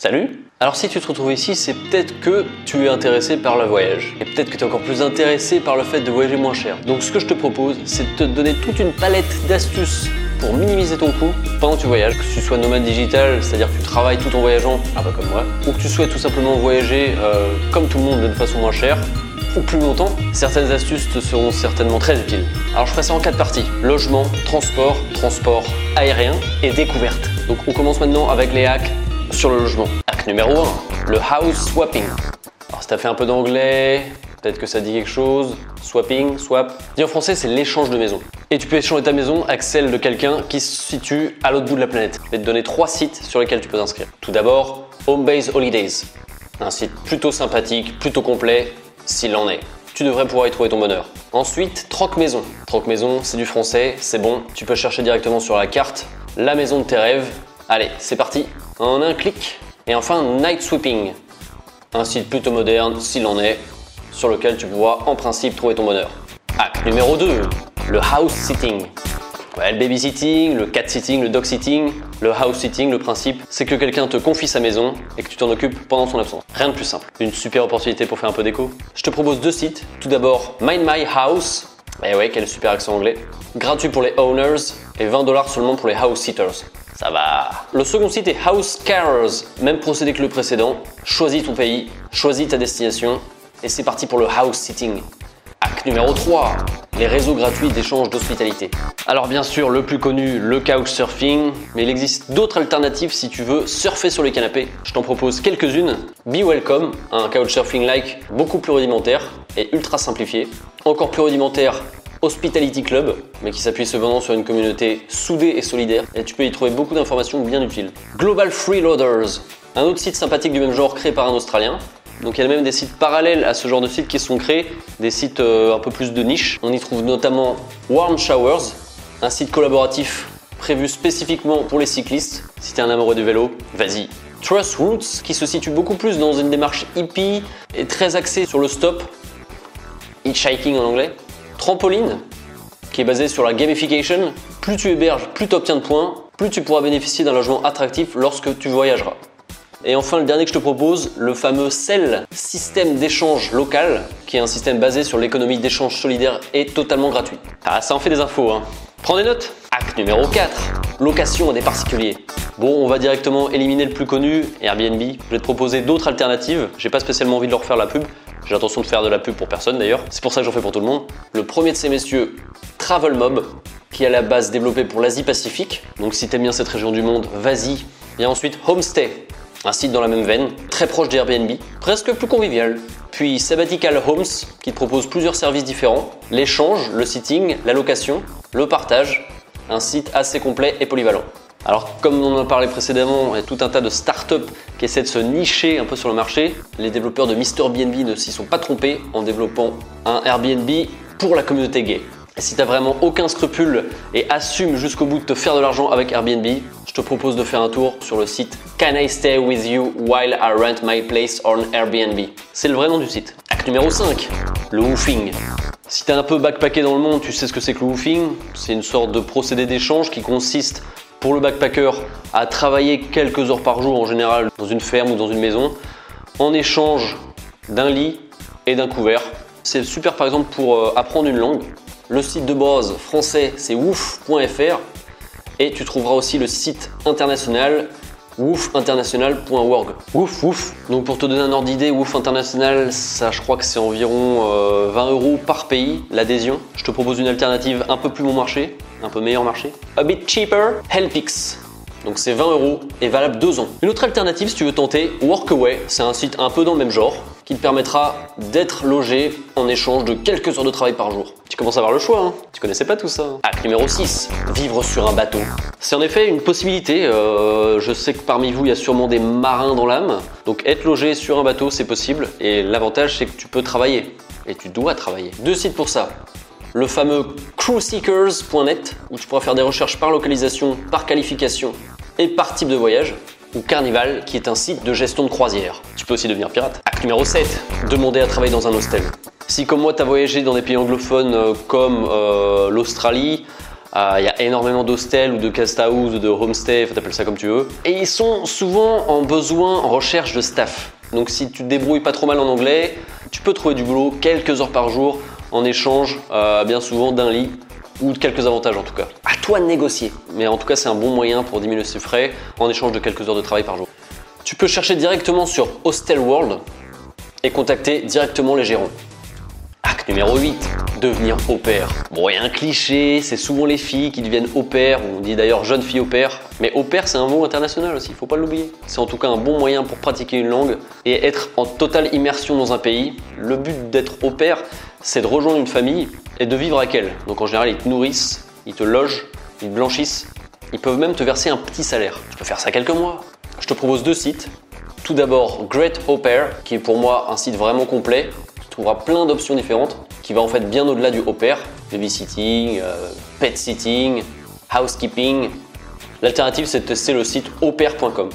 Salut Alors si tu te retrouves ici, c'est peut-être que tu es intéressé par le voyage. Et peut-être que tu es encore plus intéressé par le fait de voyager moins cher. Donc ce que je te propose, c'est de te donner toute une palette d'astuces pour minimiser ton coût pendant que tu voyages. Que tu sois nomade digital, c'est-à-dire que tu travailles tout en voyageant, un peu comme moi, ou que tu souhaites tout simplement voyager euh, comme tout le monde, de façon moins chère, ou plus longtemps, certaines astuces te seront certainement très utiles. Alors je ferai ça en quatre parties. Logement, transport, transport aérien et découverte. Donc on commence maintenant avec les hacks sur le logement. Hack numéro 1, le house swapping. Alors si t'as fait un peu d'anglais, peut-être que ça dit quelque chose. Swapping, swap. Dit en français, c'est l'échange de maison. Et tu peux échanger ta maison avec celle de quelqu'un qui se situe à l'autre bout de la planète. Je vais te donner trois sites sur lesquels tu peux t'inscrire. Tout d'abord, Homebase Holidays. Un site plutôt sympathique, plutôt complet, s'il en est. Tu devrais pouvoir y trouver ton bonheur. Ensuite, Troc Maison. Troc Maison, c'est du français, c'est bon. Tu peux chercher directement sur la carte la maison de tes rêves. Allez, c'est parti en un clic. Et enfin, Night Sweeping, un site plutôt moderne s'il en est, sur lequel tu pourras en principe trouver ton bonheur. Hack numéro 2, le house sitting. Ouais, le babysitting, le cat sitting, le dog sitting, le house sitting, le principe, c'est que quelqu'un te confie sa maison et que tu t'en occupes pendant son absence. Rien de plus simple. Une super opportunité pour faire un peu d'écho. Je te propose deux sites. Tout d'abord, Mind My House. Eh ouais, quel super accent anglais. Gratuit pour les owners et 20 dollars seulement pour les house sitters. Ça va. Le second site est House Carers. Même procédé que le précédent. Choisis ton pays, choisis ta destination et c'est parti pour le house sitting. Hack numéro 3, les réseaux gratuits d'échange d'hospitalité. Alors bien sûr, le plus connu, le couchsurfing, mais il existe d'autres alternatives si tu veux surfer sur les canapés. Je t'en propose quelques-unes. Be Welcome, un couchsurfing-like beaucoup plus rudimentaire et ultra simplifié. Encore plus rudimentaire, Hospitality Club, mais qui s'appuie cependant sur une communauté soudée et solidaire, et tu peux y trouver beaucoup d'informations bien utiles. Global Freeloaders, un autre site sympathique du même genre créé par un Australien. Donc il y a même des sites parallèles à ce genre de sites qui sont créés, des sites euh, un peu plus de niche. On y trouve notamment Warm Showers, un site collaboratif prévu spécifiquement pour les cyclistes. Si tu es un amoureux du vélo, vas-y. Trust Roots, qui se situe beaucoup plus dans une démarche hippie et très axée sur le stop, hitchhiking en anglais. Trampoline, qui est basé sur la gamification. Plus tu héberges, plus tu obtiens de points, plus tu pourras bénéficier d'un logement attractif lorsque tu voyageras. Et enfin, le dernier que je te propose, le fameux CEL, système d'échange local, qui est un système basé sur l'économie d'échange solidaire et totalement gratuit. Ah, ça en fait des infos, hein. Prends des notes. Acte numéro 4, location à des particuliers. Bon, on va directement éliminer le plus connu, Airbnb. Je vais te proposer d'autres alternatives. J'ai pas spécialement envie de leur faire la pub. J'ai l'intention de faire de la pub pour personne d'ailleurs. C'est pour ça que j'en fais pour tout le monde. Le premier de ces messieurs, Travel Mob, qui est à la base développé pour l'Asie-Pacifique. Donc si t'aimes bien cette région du monde, vas-y. Il y a ensuite Homestay, un site dans la même veine, très proche d'Airbnb, presque plus convivial. Puis Sabbatical Homes, qui te propose plusieurs services différents, l'échange, le sitting, la location, le partage, un site assez complet et polyvalent. Alors comme on en a parlé précédemment, il y a tout un tas de startups qui essaient de se nicher un peu sur le marché. Les développeurs de MrBnB ne s'y sont pas trompés en développant un Airbnb pour la communauté gay. Et si tu vraiment aucun scrupule et assume jusqu'au bout de te faire de l'argent avec Airbnb, je te propose de faire un tour sur le site Can I stay with you while I rent my place on Airbnb C'est le vrai nom du site. Acte numéro 5, le woofing. Si t'es un peu backpacké dans le monde, tu sais ce que c'est que le woofing. C'est une sorte de procédé d'échange qui consiste pour le backpacker à travailler quelques heures par jour en général dans une ferme ou dans une maison en échange d'un lit et d'un couvert. C'est super par exemple pour euh, apprendre une langue. Le site de base français c'est wouf.fr et tu trouveras aussi le site international woofinternational.org. Wouf wouf. Donc pour te donner un ordre d'idée, Woof International, ça je crois que c'est environ 20 euh, euros par pays l'adhésion. Je te propose une alternative un peu plus bon marché, un peu meilleur marché. A bit cheaper, Helpix. Donc c'est 20 euros et valable 2 ans. Une autre alternative si tu veux tenter, Workaway, c'est un site un peu dans le même genre qui te permettra d'être logé en échange de quelques heures de travail par jour. Tu commences à avoir le choix, hein tu connaissais pas tout ça. Numéro 6, vivre sur un bateau. C'est en effet une possibilité, euh, je sais que parmi vous il y a sûrement des marins dans l'âme, donc être logé sur un bateau c'est possible et l'avantage c'est que tu peux travailler et tu dois travailler. Deux sites pour ça, le fameux crewseekers.net où tu pourras faire des recherches par localisation, par qualification et par type de voyage ou Carnival qui est un site de gestion de croisière. Tu peux aussi devenir pirate. Acte numéro 7, demander à travailler dans un hostel. Si comme moi tu as voyagé dans des pays anglophones euh, comme euh, l'Australie, Euh, Il y a énormément d'hostels ou de guest house ou de homestay, faut t'appeler ça comme tu veux. Et ils sont souvent en besoin, en recherche de staff. Donc si tu te débrouilles pas trop mal en anglais, tu peux trouver du boulot quelques heures par jour en échange euh, bien souvent d'un lit ou de quelques avantages en tout cas. À toi de négocier. Mais en tout cas, c'est un bon moyen pour diminuer ses frais en échange de quelques heures de travail par jour. Tu peux chercher directement sur Hostel World et contacter directement les gérants. Acte numéro 8, devenir au pair. Bon, il y a un cliché, c'est souvent les filles qui deviennent au pair, on dit d'ailleurs jeune fille au pair, mais au pair c'est un mot international aussi, il faut pas l'oublier. C'est en tout cas un bon moyen pour pratiquer une langue et être en totale immersion dans un pays. Le but d'être au pair, c'est de rejoindre une famille et de vivre avec elle. Donc en général, ils te nourrissent, ils te logent, ils te blanchissent, ils peuvent même te verser un petit salaire. Tu peux faire ça quelques mois. Je te propose deux sites. Tout d'abord, Great Au qui est pour moi un site vraiment complet. Tu trouveras plein d'options différentes, qui va en fait bien au-delà du au pair, babysitting, euh, pet sitting, housekeeping. L'alternative, c'est de tester le site aupair.com.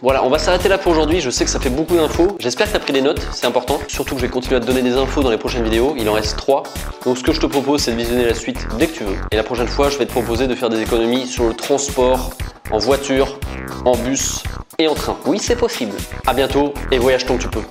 Voilà, on va s'arrêter là pour aujourd'hui. Je sais que ça fait beaucoup d'infos. J'espère que tu as pris des notes, c'est important. Surtout que je vais continuer à te donner des infos dans les prochaines vidéos. Il en reste 3. Donc ce que je te propose, c'est de visionner la suite dès que tu veux. Et la prochaine fois, je vais te proposer de faire des économies sur le transport, en voiture, en bus et en train. Oui, c'est possible. À bientôt et voyage tant que tu peux.